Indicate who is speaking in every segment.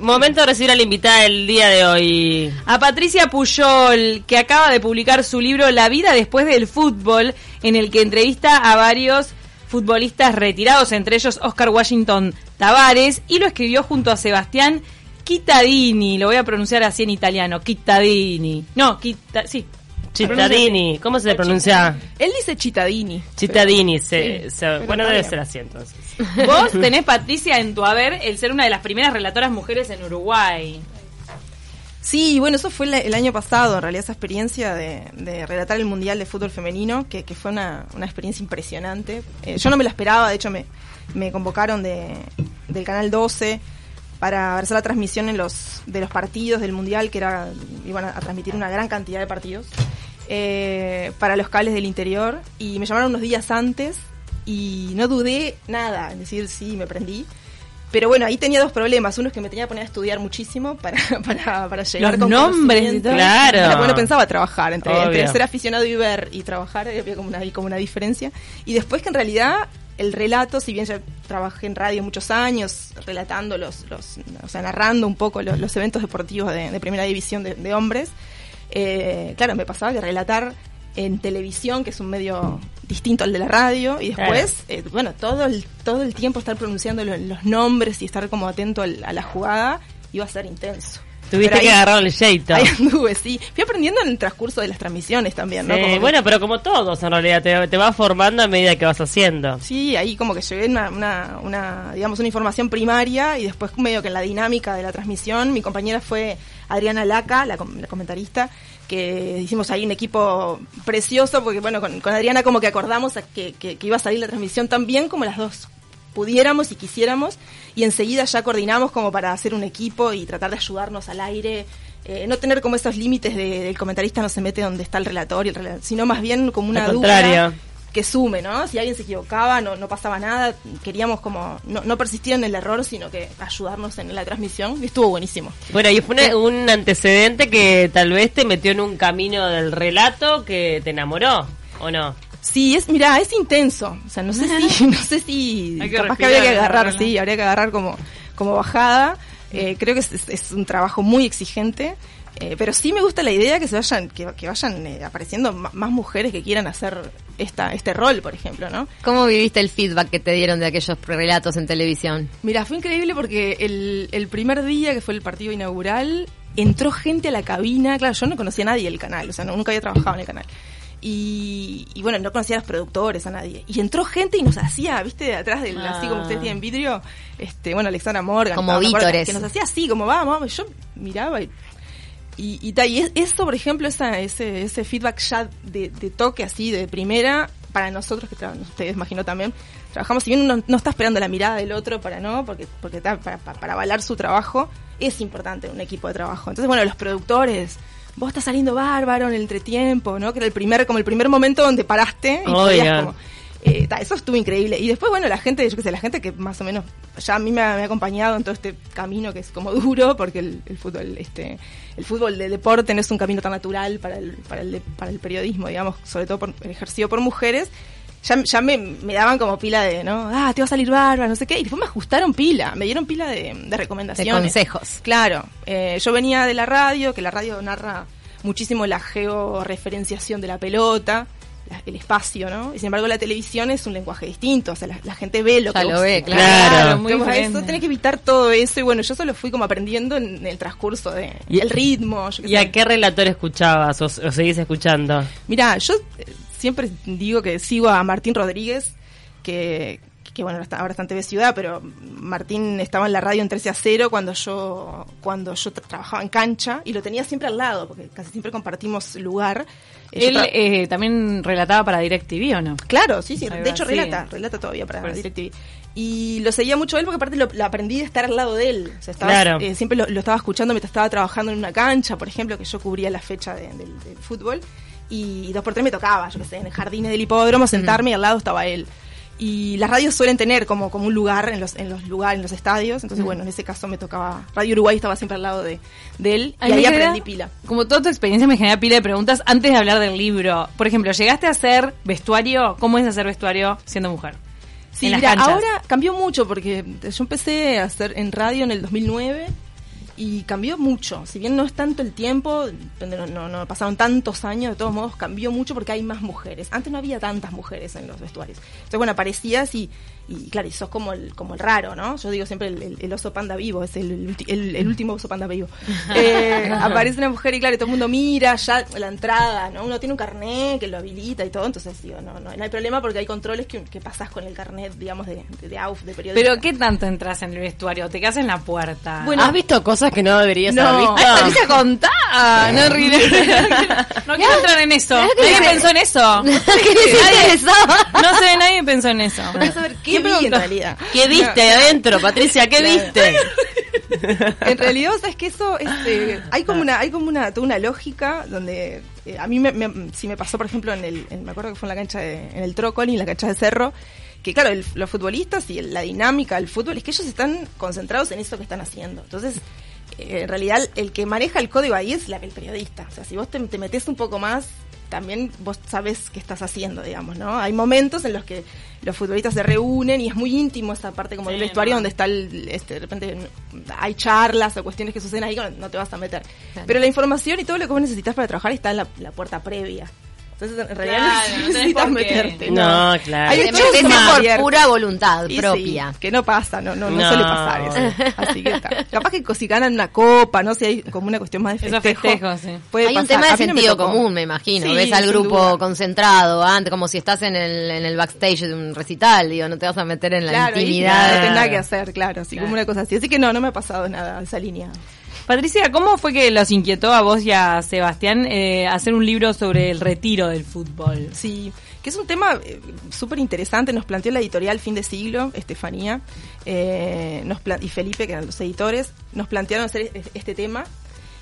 Speaker 1: Momento de recibir a la invitada del día de hoy.
Speaker 2: A Patricia Puyol, que acaba de publicar su libro La vida después del fútbol, en el que entrevista a varios futbolistas retirados, entre ellos Oscar Washington Tavares, y lo escribió junto a Sebastián Chittadini, lo voy a pronunciar así en italiano, Chittadini. No, Chitta, sí.
Speaker 1: Chittadini, ¿cómo se pronuncia?
Speaker 3: Él dice Chittadini.
Speaker 1: Chittadini, se, se- bueno, debe ser así entonces.
Speaker 2: Vos tenés, Patricia, en tu haber el ser una de las primeras relatoras mujeres en Uruguay.
Speaker 3: Sí, bueno, eso fue el año pasado, en realidad, esa experiencia de, de relatar el Mundial de Fútbol Femenino, que, que fue una, una experiencia impresionante. Eh, yo no me la esperaba, de hecho me, me convocaron de, del Canal 12 para hacer la transmisión en los, de los partidos del Mundial, que era iban a, a transmitir una gran cantidad de partidos, eh, para los cables del interior, y me llamaron unos días antes y no dudé nada en decir sí, me prendí. Pero bueno, ahí tenía dos problemas. Uno es que me tenía que poner a estudiar muchísimo para, para, para llegar
Speaker 2: Los
Speaker 3: con
Speaker 2: nombres y
Speaker 3: conocimiento.
Speaker 2: todo.
Speaker 1: Claro.
Speaker 3: Pero bueno, pensaba trabajar. Entre, ser aficionado y ver y trabajar había como una, como una diferencia. Y después que en realidad el relato, si bien ya trabajé en radio muchos años, relatando los, los o sea, narrando un poco los, los eventos deportivos de, de primera división de, de hombres, eh, claro, me pasaba que relatar en televisión, que es un medio distinto al de la radio, y después, eh, bueno, todo el, todo el tiempo estar pronunciando lo- los nombres y estar como atento al- a la jugada, iba a ser intenso.
Speaker 1: Tuviste
Speaker 3: ahí-
Speaker 1: que agarrar el jeito.
Speaker 3: Ahí anduve, sí. Fui aprendiendo en el transcurso de las transmisiones también, ¿no?
Speaker 1: Sí,
Speaker 3: Como que-
Speaker 1: bueno, pero como todos en realidad, te, te vas formando a medida que vas haciendo.
Speaker 3: Sí, ahí como que llevé una, una, una, digamos, una información primaria y después medio que en la dinámica de la transmisión, mi compañera fue Adriana Laca, la, com- la comentarista, que hicimos ahí un equipo precioso, porque bueno, con, con Adriana como que acordamos que, que- que iba a salir la transmisión tan bien como las dos pudiéramos y quisiéramos, y enseguida ya coordinamos como para hacer un equipo y tratar de ayudarnos al aire, eh, no tener como esos límites de, del comentarista no se mete donde está el relator, y el rela- sino más bien como una duda. Que sume, ¿no? Si alguien se equivocaba, no, no pasaba nada. Queríamos como no, no persistir en el error, sino que ayudarnos en la transmisión. Y estuvo buenísimo.
Speaker 1: Bueno, y fue una- un antecedente que tal vez te metió en un camino del relato que te enamoró, ¿o no?
Speaker 3: Sí, es, mira, es intenso. O sea, no sé si, no sé si,
Speaker 2: Hay que
Speaker 3: capaz que habría que agarrar, sí, habría que agarrar como, como bajada. Eh, creo que es un trabajo muy exigente. Eh, pero sí me gusta la idea que se vayan, que, que vayan eh, apareciendo más mujeres que quieran hacer esta, este rol, por ejemplo, ¿no?
Speaker 4: ¿Cómo viviste el feedback que te dieron de aquellos relatos en televisión?
Speaker 3: Mira, fue increíble porque el, el primer día que fue el partido inaugural, entró gente a la cabina. Claro, yo no conocía a nadie del canal, o sea, no- nunca había trabajado en el canal. Y, y bueno, no conocía a los productores, a nadie. Y entró gente y nos hacía, viste, de atrás del, así como ustedes tienen vidrio, este, bueno, Alexandra Morgan.
Speaker 4: Como vítores.
Speaker 3: Que nos hacía así, como vamos, vamos. Yo miraba y y, y, ta, y es- eso, por ejemplo, esa, ese, ese feedback ya de, de toque así, de primera, para nosotros, que ustedes imagino también, trabajamos, si bien uno no está esperando la mirada del otro para no, porque, porque ta, para, para, para avalar su trabajo, es importante un equipo de trabajo. Entonces, bueno, los productores, vos estás saliendo bárbaro en el entretiempo, ¿no? Que era el primer, como el primer momento donde paraste y podías
Speaker 1: Oigan.
Speaker 3: como, eh, ta, eso estuvo increíble. Y después, bueno, la gente, yo qué sé, la gente que más o menos ya a mí me ha, me ha acompañado en todo este camino que es como duro, porque el, el fútbol, este, el fútbol de deporte no es un camino tan natural para el, para el, de- para el periodismo, digamos, sobre todo por, ejercido por mujeres. Ya, ya me, me daban como pila de, ¿no? Ah, te va a salir bárbaro, no sé qué. Y después me ajustaron pila, me dieron pila de, de
Speaker 4: De
Speaker 3: recomendaciones.
Speaker 4: consejos.
Speaker 3: Claro, eh, yo venía de la radio, que la radio narra muchísimo la georreferenciación de la pelota, el espacio, ¿no? Y sin embargo la televisión es un lenguaje distinto, o sea, la, la gente ve lo
Speaker 4: Ya
Speaker 3: que
Speaker 4: lo
Speaker 3: vos-
Speaker 4: ve, claro.
Speaker 1: Claro.
Speaker 2: muy
Speaker 3: Como eso, tenés que evitar todo eso y bueno, yo solo fui como aprendiendo en el transcurso de
Speaker 1: Y-
Speaker 3: el ritmo. yo
Speaker 1: ¿Y
Speaker 3: sé.
Speaker 1: a qué relator escuchabas o, o seguís escuchando?
Speaker 3: Mirá, yo eh, siempre digo que sigo a Martín Rodríguez, que, que bueno, ahora está, en TV Ciudad, pero Martín estaba en la radio en 13 a 0 cuando yo, cuando yo tra- trabajaba en cancha y lo tenía siempre al lado, porque casi siempre compartimos lugar. Eh,
Speaker 2: Él eh, también relataba para DirecTV, ¿o no?
Speaker 3: Claro, sí, sí. De hecho, relata, relata todavía para
Speaker 2: Por eso.
Speaker 3: DirecTV. Y lo seguía mucho él porque aparte lo, lo aprendí de estar al lado de él. O sea, estaba,
Speaker 1: Claro.
Speaker 3: eh, siempre lo, lo estaba escuchando mientras estaba trabajando en una cancha, por ejemplo, que yo cubría la fecha de- del, del fútbol. Y dos por tres me tocaba, yo qué sé, en el jardines del hipódromo, sentarme y al lado estaba él. Y las radios suelen tener como, como un lugar en los, en los lugares, en los estadios. Entonces, bueno, en ese caso me tocaba. Radio Uruguay estaba siempre al lado de, de él. Y ahí
Speaker 2: genera-
Speaker 3: aprendí pila.
Speaker 2: Como toda tu experiencia me genera pila de preguntas antes de hablar del libro. Por ejemplo, ¿llegaste a hacer vestuario? ¿Cómo es hacer vestuario siendo mujer?
Speaker 3: Sí, mira, ahora cambió mucho porque yo empecé a hacer en radio en el 2009 y cambió mucho. Si bien no es tanto el tiempo, no, no, no pasaron tantos años, de todos modos cambió mucho porque hay más mujeres. Antes no había tantas mujeres en los vestuarios. Entonces, bueno, aparecías y, y claro, y sos como el, como el raro, ¿no? Yo digo siempre el, el- el oso panda vivo, es el, ulti- el- el último oso panda vivo. Eh, aparece una mujer y claro, y todo el mundo mira ya la entrada, ¿no? Uno tiene un carnet que lo habilita y todo, entonces digo, no, no, no hay problema porque hay controles que, que pasás con el carnet, digamos, de, de, de AUF, de periodista.
Speaker 2: Pero ¿qué tanto entras en el vestuario? ¿Te quedas en la puerta?
Speaker 3: Bueno,
Speaker 1: ¿Has visto cosas que no deberías
Speaker 3: No.
Speaker 1: haber visto?
Speaker 2: Ay, Patricia, contá. No, ríe. no quiero entrar en eso. Nadie pensó en eso.
Speaker 4: Nadie
Speaker 2: No sé, nadie pensó en eso.
Speaker 3: Vamos a ver qué vi en realidad.
Speaker 1: ¿Qué viste adentro, Patricia? ¿Qué viste?
Speaker 3: en realidad, sabes que eso este, hay como una hay como una toda una lógica donde eh, a mí me, me- si me pasó por ejemplo en el en- me acuerdo que fue en la cancha de, en el Trócoli en la cancha de Cerro que claro el- los futbolistas y el- la dinámica del fútbol es que ellos están concentrados en eso que están haciendo entonces en realidad el que maneja el código ahí es la, el periodista o sea si vos te, te metes un poco más también vos sabes qué estás haciendo, digamos, ¿no? Hay momentos en los que los futbolistas se reúnen y es muy íntimo esa parte como del vestuario
Speaker 2: no.
Speaker 3: donde está el, este, de repente hay charlas o cuestiones que suceden ahí no, no te vas a meter.
Speaker 4: Claro.
Speaker 3: Pero la información y todo lo que vos necesitas para trabajar está en la, la puerta previa. Entonces, en realidad
Speaker 2: Claro, no
Speaker 3: necesitas meterte.
Speaker 1: No, claro.
Speaker 3: Hay
Speaker 4: Te
Speaker 3: son más
Speaker 4: por pura voluntad
Speaker 3: Y
Speaker 4: propia.
Speaker 3: sí, que no pasa, no, no, no,
Speaker 1: No.
Speaker 3: suele pasar eso. Así que está. Capaz que si ganan una copa, no sé, hay como una cuestión más de festejo.
Speaker 2: festejos, sí.
Speaker 3: puede
Speaker 4: Hay un
Speaker 3: pasar.
Speaker 4: tema de
Speaker 3: no me
Speaker 4: sentido
Speaker 3: tocó.
Speaker 4: común, me imagino.
Speaker 3: Sí,
Speaker 4: Ves al grupo
Speaker 3: duda.
Speaker 4: concentrado, antes, como si estás en el, en el backstage de un recital, digo, no te vas a meter en la
Speaker 3: Claro,
Speaker 4: intimidad.
Speaker 3: No nada que hacer, claro, así
Speaker 2: Claro.
Speaker 3: como una cosa así. Así que no, no me ha pasado nada esa línea.
Speaker 2: Patricia, ¿cómo fue que los inquietó a vos y a Sebastián eh, hacer un libro sobre el retiro del fútbol?
Speaker 3: Sí, que es un tema eh, súper interesante. Nos planteó la editorial Fin de Siglo, Estefanía, eh, nos y Felipe, que eran los editores, nos plantearon hacer este tema.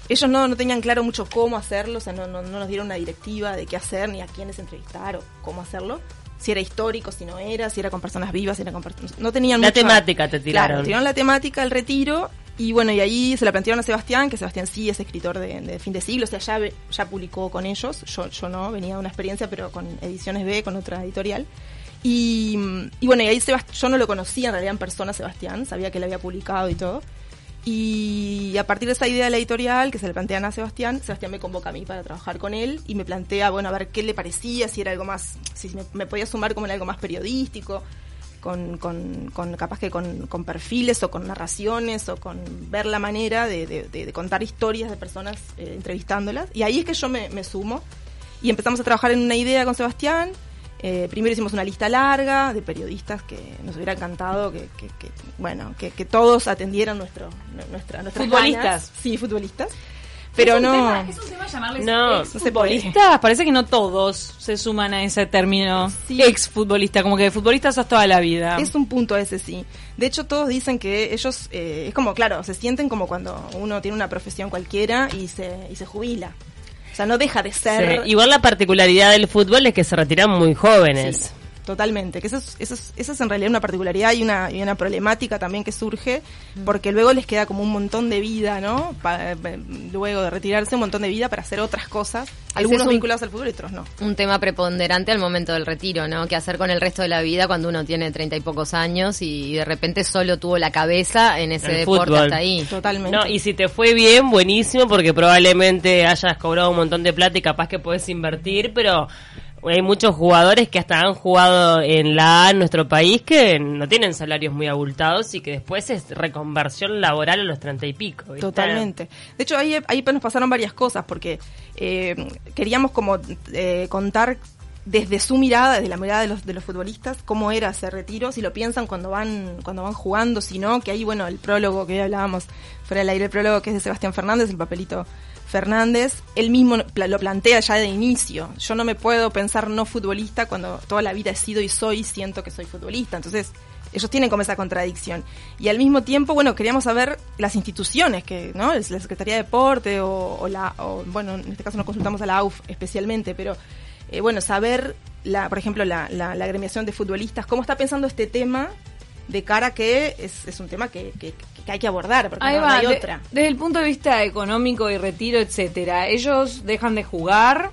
Speaker 3: Ellos no, no tenían claro mucho cómo hacerlo, o sea, no, no, no nos dieron una directiva de qué hacer, ni a quiénes entrevistar o cómo hacerlo. Si era histórico, si no era, si era con personas vivas, si era con personas... No tenían
Speaker 1: La
Speaker 3: mucha-
Speaker 1: temática te tiraron.
Speaker 3: Claro, tiraron la temática, el retiro, y bueno, y ahí se la plantearon a Sebastián, que Sebastián sí es escritor de, de fin de siglo, o sea, ya, ya publicó con ellos, yo, yo no, venía de una experiencia, pero con Ediciones B, con otra editorial. Y, y bueno, y ahí Sebast- yo no lo conocía en realidad en persona, Sebastián, sabía que él había publicado y todo. Y a partir de esa idea de la editorial que se le plantean a Sebastián, Sebastián me convoca a mí para trabajar con él y me plantea, bueno, a ver qué le parecía, si era algo más, si me, me podía sumar como en algo más periodístico, con, con, con capaz que con, con perfiles o con narraciones o con ver la manera de, de- de- de contar historias de personas eh, entrevistándolas. Y ahí es que yo me, me sumo y empezamos a trabajar en una idea con Sebastián. Eh, primero hicimos una lista larga de periodistas que nos hubiera encantado que, que- que, bueno, que, que todos atendieran nuestro, nuestra, nuestras
Speaker 2: Futbolistas.
Speaker 3: ganas. Sí, futbolistas. Pero no.
Speaker 2: es un tema llamarles
Speaker 1: No,
Speaker 2: ex
Speaker 3: no se puede.
Speaker 2: futbolistas. Parece que no todos se suman a ese término.
Speaker 3: Sí.
Speaker 2: Ex futbolista, como que futbolista sos toda la vida.
Speaker 3: Es un punto ese, sí. De hecho, todos dicen que ellos, eh, es como, claro, se sienten como cuando uno tiene una profesión cualquiera y se, y se jubila. O sea, no deja de ser...
Speaker 1: Sí, Igual la particularidad del fútbol es que se retiran muy jóvenes.
Speaker 3: Sí, totalmente. Que eso es, eso, es, eso es en realidad una particularidad y una, y una problemática también que surge, porque luego les queda como un montón de vida, ¿no? Pa- pa- luego de retirarse, un montón de vida para hacer otras cosas. Algunos
Speaker 4: un-
Speaker 3: vinculados al fútbol y otros no.
Speaker 4: Un tema preponderante al momento del retiro, ¿no? ¿Qué hacer con el resto de la vida cuando uno tiene treinta y pocos años y de repente solo tuvo la cabeza en ese
Speaker 1: El
Speaker 4: deporte
Speaker 1: fútbol.
Speaker 4: hasta ahí?
Speaker 3: Totalmente.
Speaker 1: No, y si te fue bien, buenísimo, porque probablemente hayas cobrado un montón de plata y capaz que puedes invertir, pero hay muchos jugadores que hasta han jugado en la A en nuestro país que no tienen salarios muy abultados y que después es reconversión laboral a los treinta y pico.
Speaker 3: Totalmente. De hecho, ahí, ahí nos pasaron varias cosas, porque eh, queríamos como eh, contar desde su mirada, desde la mirada de los, de los futbolistas, cómo era ese retiro, si lo piensan cuando van, cuando van jugando, si no, que ahí, bueno, el prólogo que hoy hablábamos fuera del aire, el prólogo que es de Sebastián Fernández, el papelito Fernández, él mismo lo plantea ya de inicio. Yo no me puedo pensar no futbolista cuando toda la vida he sido y soy, siento que soy futbolista. Entonces, ellos tienen como esa contradicción. Y al mismo tiempo, bueno, queríamos saber las instituciones, que, ¿no? La Secretaría de Deporte o, o la, o, bueno, en este caso nos consultamos a la AUF especialmente, pero eh, bueno, saber, la, por ejemplo, la, la, la agremiación de futbolistas, cómo está pensando este tema de cara a que es, un tema que, que hay que abordar, porque
Speaker 2: Ahí
Speaker 3: no, no
Speaker 2: va,
Speaker 3: hay
Speaker 2: de-
Speaker 3: otra.
Speaker 2: desde el punto de vista económico y retiro, etcétera, ellos dejan de jugar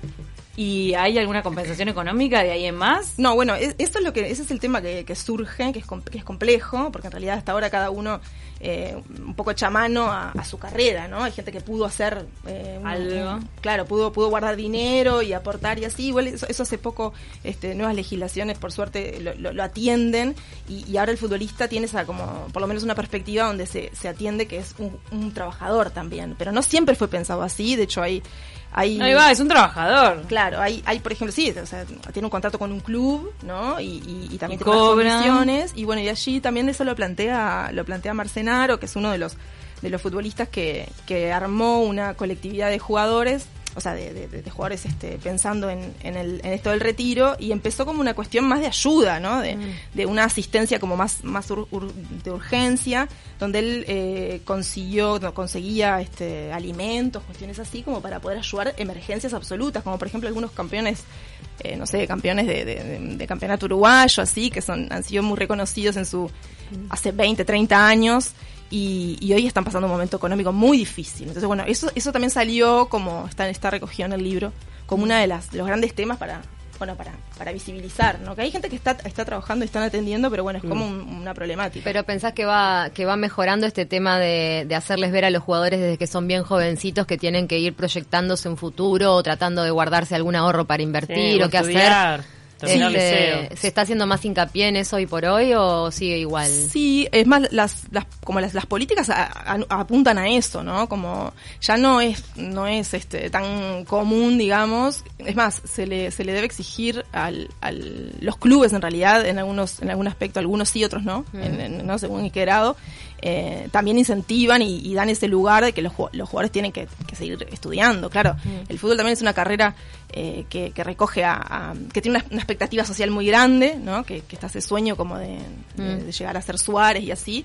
Speaker 2: y hay alguna compensación económica de ahí en más.
Speaker 3: No, bueno, es- eso es lo que, ese es el tema que, que surge, que es, que es complejo, porque en realidad hasta ahora cada uno eh, un poco echa mano a, a su carrera, ¿no? Hay gente que pudo hacer eh, un-
Speaker 2: Algo.
Speaker 3: un- claro, pudo, pudo guardar dinero y aportar y así. Igual eso, eso hace poco, este, nuevas legislaciones, por suerte, lo, lo- lo atienden y, y ahora el futbolista tiene esa como, por lo menos una perspectiva donde se, se atiende que es un, un trabajador también. Pero no siempre fue pensado así, de hecho hay... hay
Speaker 2: Ahí va, es un trabajador.
Speaker 3: Claro, hay, hay por ejemplo, sí, o sea, tiene un contrato con un club, ¿no? Y, y, y también
Speaker 2: Y
Speaker 3: tiene condiciones. Y bueno, y allí también eso lo plantea, lo plantea Marcenaro, que es uno de los de los futbolistas que, que armó una colectividad de jugadores, o sea, de, de- jugadores este, pensando en, en, el, en esto del retiro, y empezó como una cuestión más de ayuda, ¿no? De, de una asistencia como más, más ur- ur- de urgencia, donde él eh, consiguió, no, conseguía este, alimentos, cuestiones así, como para poder ayudar emergencias absolutas, como por ejemplo algunos campeones, eh, no sé, campeones de, de- de- de campeonato uruguayo, así, que son, han sido muy reconocidos en su, hace 20, 30 años, y, y hoy están pasando un momento económico muy difícil. Entonces, bueno, eso, eso también salió como está, está recogido en el libro, como una de las de los grandes temas para bueno para, para visibilizar, ¿no? Que hay gente que está, está trabajando y están atendiendo, pero bueno, es como un- una problemática.
Speaker 4: Pero pensás que va que va mejorando este tema de, de hacerles ver a los jugadores desde que son bien jovencitos que tienen que ir proyectándose un futuro o tratando de guardarse algún ahorro para invertir
Speaker 1: Sí,
Speaker 4: o qué hacer.
Speaker 1: Estudiar, terminar
Speaker 4: Este,
Speaker 1: liceo.
Speaker 4: ¿Se está haciendo más hincapié en eso hoy por hoy o sigue igual?
Speaker 3: Sí, es más, las, las, como las, las políticas a- a- apuntan a eso, ¿no? Como ya no es, no es este tan común, digamos. Es más, se le, se le debe exigir al, al, los clubes en realidad, en algunos, en algún aspecto, algunos sí, otros no, en- en- no según en qué grado, eh, también incentivan y, y dan ese lugar de que los, los jugadores tienen que, que seguir estudiando. Claro, el fútbol también es una carrera eh, que, que recoge a, a- que tiene una, una expectativa social muy grande, ¿no? Que, que está ese sueño como de, de- de llegar a ser Suárez y así.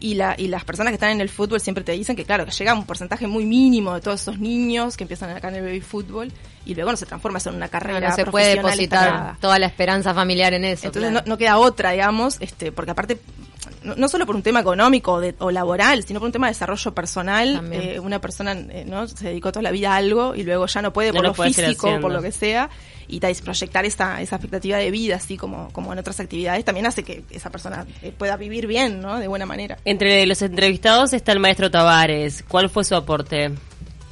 Speaker 3: Y, la, y las personas que están en el fútbol siempre te dicen que, claro, que llega un porcentaje muy mínimo de todos esos niños que empiezan acá en el baby fútbol y luego no se transforma eso en una carrera
Speaker 4: no se puede depositar toda la esperanza familiar en eso.
Speaker 3: Entonces
Speaker 4: claro.
Speaker 3: no, no queda otra, digamos, este, porque aparte, no, no solo por un tema económico o, de- o laboral, sino por un tema de desarrollo personal, eh, una persona eh, no se dedicó toda la vida a algo y luego ya no puede por
Speaker 1: lo
Speaker 3: lo
Speaker 1: puede
Speaker 3: físico, por lo que sea, y tal, proyectar esa, esa expectativa de vida, así como, como en otras actividades, también hace que esa persona eh, pueda vivir bien, ¿no? De buena manera.
Speaker 1: Entre los entrevistados está el maestro Tavares. ¿Cuál fue su aporte?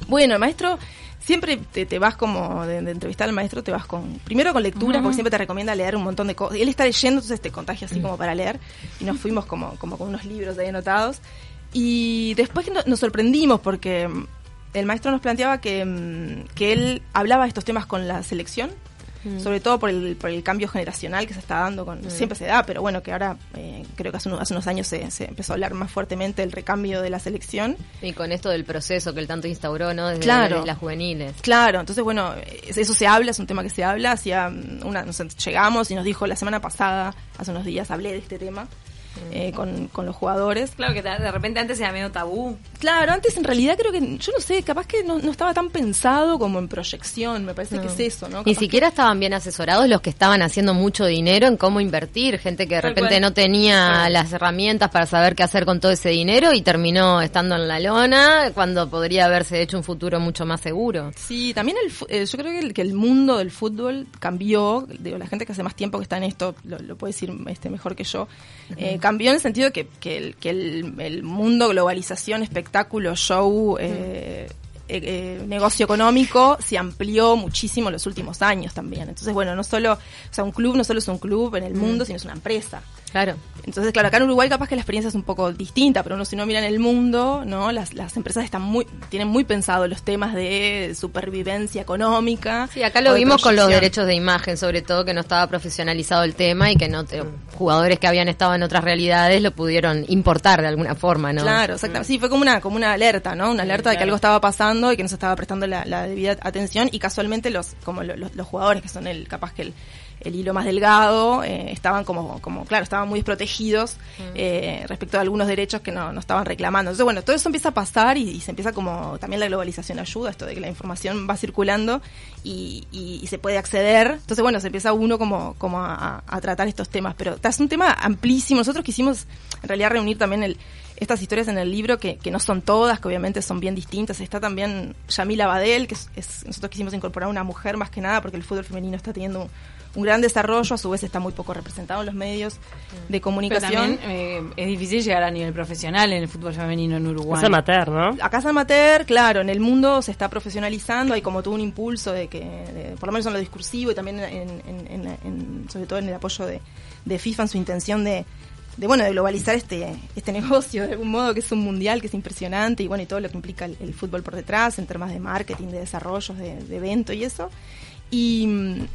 Speaker 3: Bueno, el maestro siempre te, te vas como de, de entrevistar al maestro, te vas con primero con lectura, porque siempre te recomienda leer un montón de cosas. Él está leyendo, entonces te contagia así como para leer. Y nos fuimos como, como con unos libros ahí anotados. Y después no- nos sorprendimos porque mm, el maestro nos planteaba que, mm, que él hablaba de estos temas con la selección. Sobre todo por el, por el cambio generacional que se está dando, con, siempre se da, pero bueno, que ahora eh, creo que hace, unos- hace unos años se, se empezó a hablar más fuertemente del recambio de la selección.
Speaker 4: Y con esto del proceso que él tanto instauró, ¿no? Desde,
Speaker 3: Claro.
Speaker 4: desde las juveniles.
Speaker 3: Claro, entonces bueno, es- eso se habla, es un tema que se habla, hacía mm, una, no sé, llegamos y nos dijo la semana pasada, hace unos días hablé de este tema eh, con, con los jugadores.
Speaker 2: Claro que de repente antes era medio tabú.
Speaker 3: Claro, antes en realidad creo que, yo no sé, capaz que no, no estaba tan pensado como en proyección, me parece que es eso, ¿no?
Speaker 4: Ni siquiera estaban bien asesorados los que estaban haciendo mucho dinero en cómo invertir, gente que de repente
Speaker 2: cual.
Speaker 4: no tenía las herramientas para saber qué hacer con todo ese dinero y terminó estando en la lona cuando podría haberse hecho un futuro mucho más seguro.
Speaker 3: Sí, también el, eh, yo creo que el, que el mundo del fútbol cambió, digo, la gente que hace más tiempo que está en esto lo, lo puede decir este, mejor que yo, eh, cambió en el sentido que, que, el, que el, el mundo, globalización, espectáculo, show, eh, eh, eh, negocio económico se amplió muchísimo en los últimos años también. Entonces, bueno, no solo, o sea, un club no solo es un club en el mundo, sino es una empresa.
Speaker 4: Claro.
Speaker 3: Entonces, claro, acá en Uruguay capaz que la experiencia es un poco distinta, pero uno si no mira en el mundo, ¿no? Las, las empresas están muy, tienen muy pensado los temas de supervivencia económica.
Speaker 4: Sí, acá lo vimos con los derechos de imagen, sobre todo que no estaba profesionalizado el tema y que no te- jugadores que habían estado en otras realidades lo pudieron importar de alguna forma, ¿no?
Speaker 3: Claro, exactamente. Sí, fue como una, como una alerta, ¿no? Una alerta de que algo estaba pasando y que no se estaba prestando la, la debida atención y casualmente los, como lo- los, los jugadores que son el, capaz que el, el hilo más delgado, eh, estaban como, como, claro, estaban muy desprotegidos eh, respecto a algunos derechos que no, no estaban reclamando. Entonces, bueno, todo eso empieza a pasar y, y se empieza como, también la globalización ayuda, esto de que la información va circulando y, y- y se puede acceder. Entonces, bueno, se empieza uno como, como a, a- tratar estos temas. Pero es un tema amplísimo. Nosotros quisimos, en realidad, reunir también el, estas historias en el libro que, que no son todas, que obviamente son bien distintas. Está también Yamila Badel, que es, es- nosotros quisimos incorporar una mujer más que nada porque el fútbol femenino está teniendo un, gran desarrollo, a su vez está muy poco representado en los medios de
Speaker 2: Pero
Speaker 3: comunicación.
Speaker 2: también eh, es difícil llegar a nivel profesional en el fútbol femenino en Uruguay.
Speaker 1: Es amateur, ¿no?
Speaker 3: Acá es amateur, claro, en el mundo se está profesionalizando, hay como todo un impulso de que, de- por lo menos en lo discursivo y también en, en- en- en- sobre todo en el apoyo de, de FIFA en su intención de, de, bueno, de globalizar este, este negocio de algún modo que es un mundial que es impresionante y bueno, y todo lo que implica el, el fútbol por detrás en temas de marketing, de desarrollos, de, de evento y eso. Y,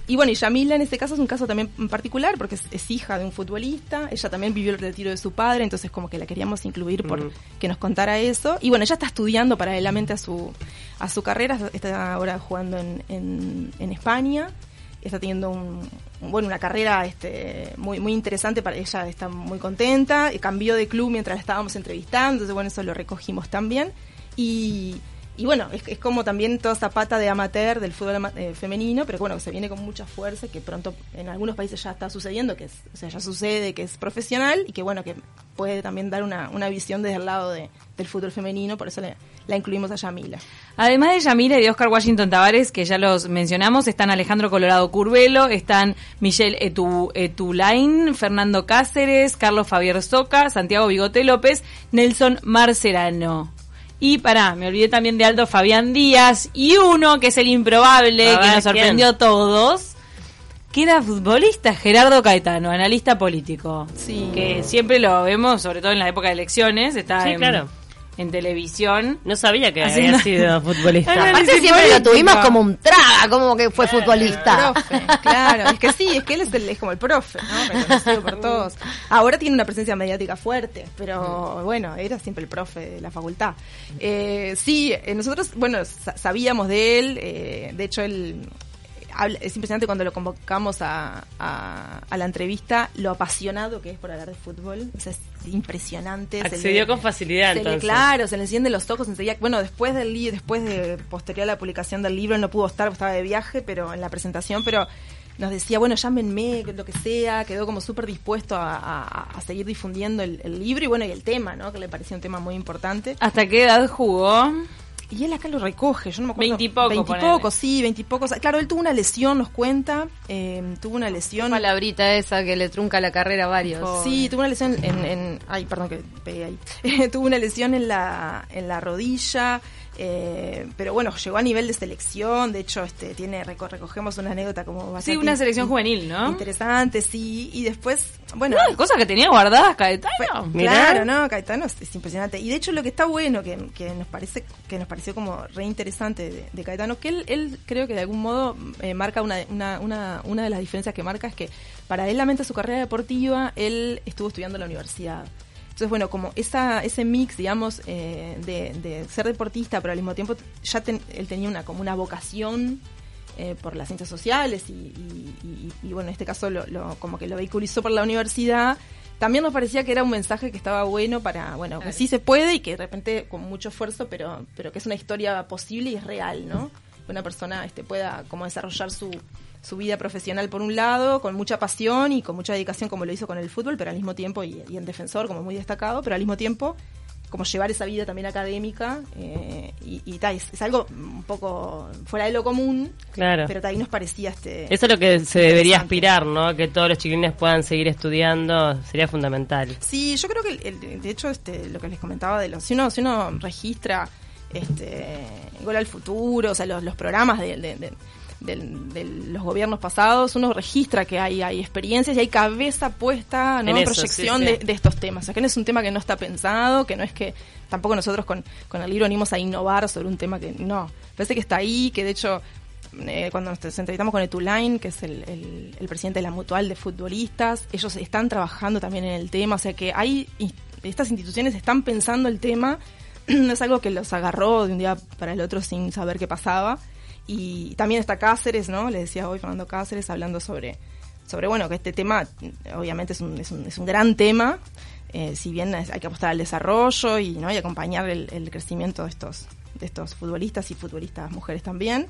Speaker 3: y bueno, y Yamila en este caso es un caso también en particular porque es, es hija de un futbolista, ella también vivió el retiro de su padre, entonces como que la queríamos incluir por que nos contara eso. Y bueno, ella está estudiando paralelamente a su, a su carrera, está ahora jugando en, en, en España, está teniendo un, bueno, una carrera este, muy, muy interesante para ella, está muy contenta, cambió de club mientras la estábamos entrevistando, entonces bueno, eso lo recogimos también. Y, y bueno, es, como también toda esa pata de amateur del fútbol eh, femenino, pero bueno, se viene con mucha fuerza, que pronto en algunos países ya está sucediendo, que es, o sea, ya sucede, que es profesional y que bueno, que puede también dar una, una visión desde el lado de- del fútbol femenino, por eso le- la incluimos a Yamila.
Speaker 2: Además de Yamila y de Oscar Washington Tavares, que ya los mencionamos, están Alejandro Colorado Curvelo, están Michelle Etu, Etulain, Fernando Cáceres, Carlos Fabier Soca, Santiago Bigote López, Nelson Marcerano. Y pará, me olvidé también de Aldo Fabián Díaz y uno que es el improbable, que nos sorprendió
Speaker 1: ¿quién?
Speaker 2: a todos, que era futbolista, Gerardo Caetano, analista político.
Speaker 3: Sí.
Speaker 2: Que siempre lo vemos, sobre todo en la época de elecciones, está
Speaker 1: Sí,
Speaker 2: en,
Speaker 1: claro.
Speaker 2: En televisión.
Speaker 1: No sabía que
Speaker 2: Haciendo-
Speaker 1: había sido futbolista.
Speaker 4: Aparte siempre lo tuvimos como un traga, como que fue futbolista.
Speaker 3: Profe, claro, es que sí, es que él es, el- es como el profe, ¿no? Reconocido por todos. Ahora tiene una presencia mediática fuerte, pero bueno, era siempre el profe de la facultad. Eh, sí, eh, nosotros, bueno, sa- sabíamos de él, eh, de hecho él es impresionante cuando lo convocamos a, a- a la entrevista, lo apasionado que es por hablar de fútbol, o sea, es impresionante. se
Speaker 1: Accedió
Speaker 3: le-
Speaker 1: con facilidad,
Speaker 3: se le- claro, se le encienden los ojos enseguida. Bueno, después del libro, después de posterior a la publicación del libro, él no pudo estar, porque estaba de viaje, pero en la presentación, pero nos decía, bueno, llámenme, lo que sea, quedó como súper dispuesto a, a- a seguir difundiendo el, el libro y bueno, y el tema, ¿no? Que le parecía un tema muy importante.
Speaker 2: ¿Hasta qué edad jugó?
Speaker 3: Y él acá lo recoge, yo no me acuerdo.
Speaker 2: Veintipoco,
Speaker 3: Veintipocos, sí, veintipocos. Claro, él tuvo una lesión, nos cuenta, eh, tuvo una lesión.
Speaker 4: Palabrita esa que le trunca la carrera a varios.
Speaker 3: Sí, tuvo una lesión en, en- ay, perdón que pegué ahí. tuvo una lesión en la en la rodilla, eh, pero bueno, llegó a nivel de selección, de hecho, este tiene reco- recogemos una anécdota como bastante
Speaker 2: Sí, una selección
Speaker 3: in-
Speaker 2: juvenil, ¿no?
Speaker 3: Interesante, sí, y después, bueno,
Speaker 2: Una cosa que tenía guardadas Caetano.
Speaker 3: fue-. Claro, no, Caetano es, es impresionante. Y de hecho lo que está bueno, que, que nos parece que nos pareció como re interesante de, de Caetano, que él, él creo que de algún modo eh, marca una, una, una, una de las diferencias que marca es que paralelamente a su carrera deportiva, él estuvo estudiando en la universidad. Entonces, bueno, como esa, ese mix, digamos, eh, de, de ser deportista, pero al mismo tiempo ya ten- él tenía una como una vocación eh, por las ciencias sociales y, y- y- y, bueno, en este caso lo, lo- como que lo vehiculizó por la universidad. También nos parecía que era un mensaje que estaba bueno para, bueno, que sí se puede y que de repente con mucho esfuerzo, pero, pero que es una historia posible y es real, ¿no? Que una persona este, pueda como desarrollar su, su vida profesional por un lado, con mucha pasión y con mucha dedicación como lo hizo con el fútbol, pero al mismo tiempo, y, y en defensor como muy destacado, pero al mismo tiempo como llevar esa vida también académica eh, y, y tal, es, es algo un poco fuera de lo común,
Speaker 1: Claro.
Speaker 3: pero ahí nos parecía este
Speaker 1: Eso es lo que se debería aspirar, ¿no? Que todos los chiquilines puedan seguir estudiando, sería fundamental.
Speaker 3: Sí, yo creo que el- el- de hecho este lo que les comentaba de los si uno si uno registra este Gol al futuro, o sea, los, los programas de, de- de- del- de los gobiernos pasados, uno registra que hay, hay experiencias y hay cabeza puesta, ¿no?
Speaker 1: En eso,
Speaker 3: proyección
Speaker 1: sí, sí.
Speaker 3: De, de estos temas. O sea, que no es un tema que no está pensado, que no es que tampoco nosotros con, con el libro venimos a innovar sobre un tema que no. Parece que está ahí, que de hecho eh, cuando nos entrevistamos con Etulain, que es el, el- el presidente de la Mutual de Futbolistas, ellos están trabajando también en el tema, o sea que hay estas instituciones están pensando el tema, no es algo que los agarró de un día para el otro sin saber qué pasaba. Y también está Cáceres, ¿no? Le decía hoy Fernando Cáceres hablando sobre, sobre bueno, que este tema obviamente es un, es un, es un gran tema, eh, si bien hay que apostar al desarrollo y, ¿no? y acompañar el, crecimiento de estos, de estos futbolistas y futbolistas mujeres también.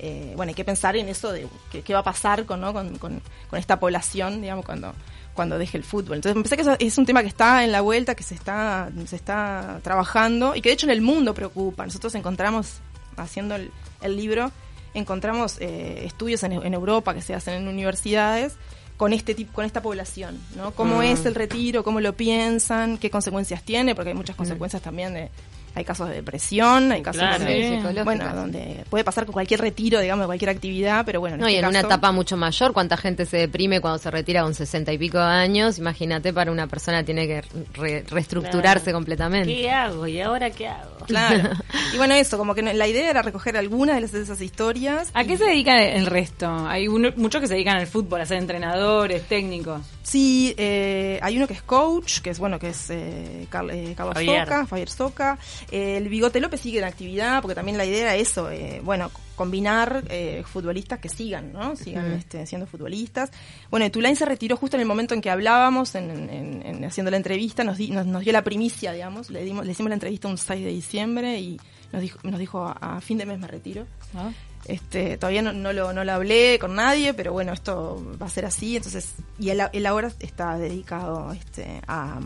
Speaker 3: Eh, bueno, hay que pensar en eso de qué, va a pasar con, ¿no? con, con, esta población, digamos, cuando, cuando deje el fútbol. Entonces me pensé que eso es un tema que está en la vuelta, que se está, se está trabajando y que de hecho en el mundo preocupa. Nosotros encontramos, haciendo el, el libro, encontramos eh, estudios en, en Europa que se hacen en universidades con este tipo, con esta población, ¿no? Cómo
Speaker 1: Mm.
Speaker 3: es el retiro, cómo lo piensan, qué consecuencias tiene, porque hay muchas consecuencias también de hay casos de depresión, hay casos
Speaker 1: Claro.
Speaker 3: de,
Speaker 4: Sí,
Speaker 3: bueno, donde puede pasar con cualquier retiro, digamos, de cualquier actividad, pero bueno, en
Speaker 4: No, y
Speaker 3: este
Speaker 4: en una etapa mucho mayor, cuánta gente se deprime cuando se retira con sesenta y pico de años, imagínate para una persona tiene que re- reestructurarse
Speaker 1: Claro.
Speaker 4: completamente.
Speaker 1: ¿Qué hago? ¿Y ahora qué hago?
Speaker 3: Claro. Y bueno, eso, como que no- la idea era recoger algunas de las- de esas historias.
Speaker 2: ¿A qué se dedica el resto? Hay uno- muchos que se dedican al fútbol, a ser entrenadores, técnicos.
Speaker 3: Sí, eh, hay uno que es coach, que es bueno, que es eh, Carl- eh, Carlos
Speaker 1: Javier.
Speaker 3: Soca, Javier Soca. Eh, el Bigote López sigue en actividad, porque también la idea era eso, eh, bueno, combinar eh, futbolistas que sigan, ¿no? Sigan este, siendo futbolistas. Bueno, Tulain se retiró justo en el momento en que hablábamos, en, en- en- haciendo la entrevista, nos, di- nos, nos dio la primicia, digamos, le, dimos, le hicimos la entrevista un 6 de diciembre y nos dijo, nos dijo a, a fin de mes me retiro.
Speaker 2: ¿no?
Speaker 3: Este, todavía no, no lo, no lo hablé con nadie, pero bueno, esto va a ser así. Entonces, y él, él ahora está dedicado este, a,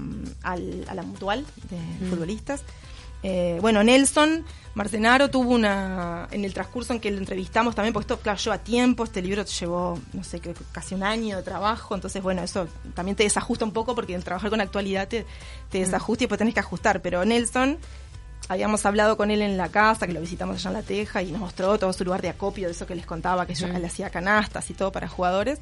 Speaker 3: a la mutual de futbolistas. Eh, bueno, Nelson Marcenaro tuvo una. En el transcurso en que lo entrevistamos también, porque esto, claro, lleva tiempo. Este libro llevó, no sé, casi un año de trabajo. Entonces, bueno, eso también te desajusta un poco porque el trabajar con actualidad te, te desajusta y después tenés que ajustar. Pero Nelson habíamos hablado con él en la casa, que lo visitamos allá en La Teja, y nos mostró todo su lugar de acopio, de eso que les contaba, que yo, él hacía canastas y todo para jugadores.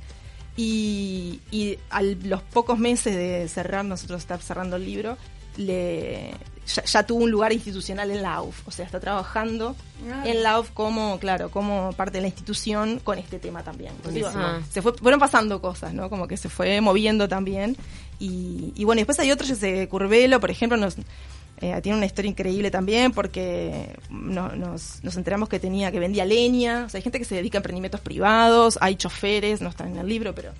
Speaker 3: Y, y a los pocos meses de cerrar, nosotros estar cerrando el libro, le, ya, ya tuvo un lugar institucional en la UF. O sea, está trabajando en la UF como, claro, como parte de la institución con este tema también. Entonces, se fue, fueron pasando cosas, ¿no? Como que se fue moviendo también. Y, y bueno, y después hay otros, ese Curvelo, por ejemplo, nos, eh, tiene una historia increíble también porque no- nos, nos enteramos que tenía que vendía leña. O sea, hay gente que se dedica a emprendimientos privados, hay choferes, no están en el libro, pero.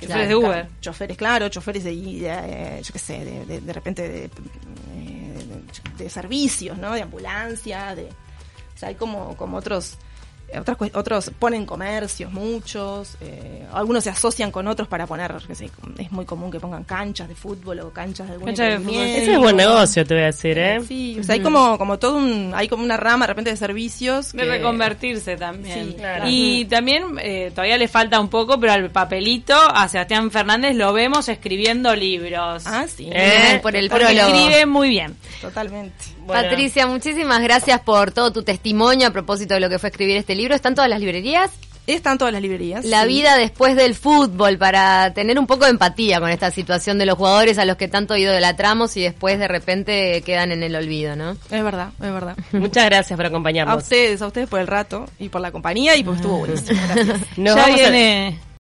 Speaker 2: Choferes de Uber.
Speaker 3: Choferes, claro, choferes de, eh, yo qué sé, de, de, de repente de, eh, de, de servicios, ¿no? De ambulancia, de. O sea, hay como, como otros. Eh, Otras, cue- otros ponen comercios, muchos, eh, algunos se asocian con otros para poner, sé, es muy común que pongan canchas de fútbol o canchas de algún
Speaker 2: Canchas de fútbol.
Speaker 3: emprendimiento.
Speaker 1: Ese es buen negocio, te voy a decir, ¿eh?
Speaker 3: Sí, o sea, hay como, como todo un, hay como una rama de repente de servicios.
Speaker 2: De
Speaker 3: que-
Speaker 2: reconvertirse también.
Speaker 3: Sí,
Speaker 1: claro.
Speaker 2: Y también eh, todavía le falta un poco, pero al papelito a Sebastián Fernández lo vemos escribiendo libros.
Speaker 3: Ah, sí,
Speaker 1: Eh,
Speaker 4: por el
Speaker 2: Porque
Speaker 4: prólogo.
Speaker 2: escribe muy bien.
Speaker 3: totalmente.
Speaker 1: Bueno.
Speaker 4: Patricia, muchísimas gracias por todo tu testimonio a propósito de lo que fue escribir este libro. ¿Están todas las librerías?
Speaker 3: Están todas las librerías.
Speaker 4: La
Speaker 3: sí.
Speaker 4: vida después del fútbol, para tener un poco de empatía con esta situación de los jugadores a los que tanto idolatramos y después de repente quedan en el olvido, ¿no?
Speaker 3: Es verdad, es verdad.
Speaker 1: Muchas gracias por
Speaker 3: A
Speaker 1: acompañarnos.
Speaker 3: ustedes, a ustedes por el rato y por la compañía y porque estuvo buenísimo. Gracias.
Speaker 1: Nos
Speaker 2: ya
Speaker 1: a-
Speaker 2: viene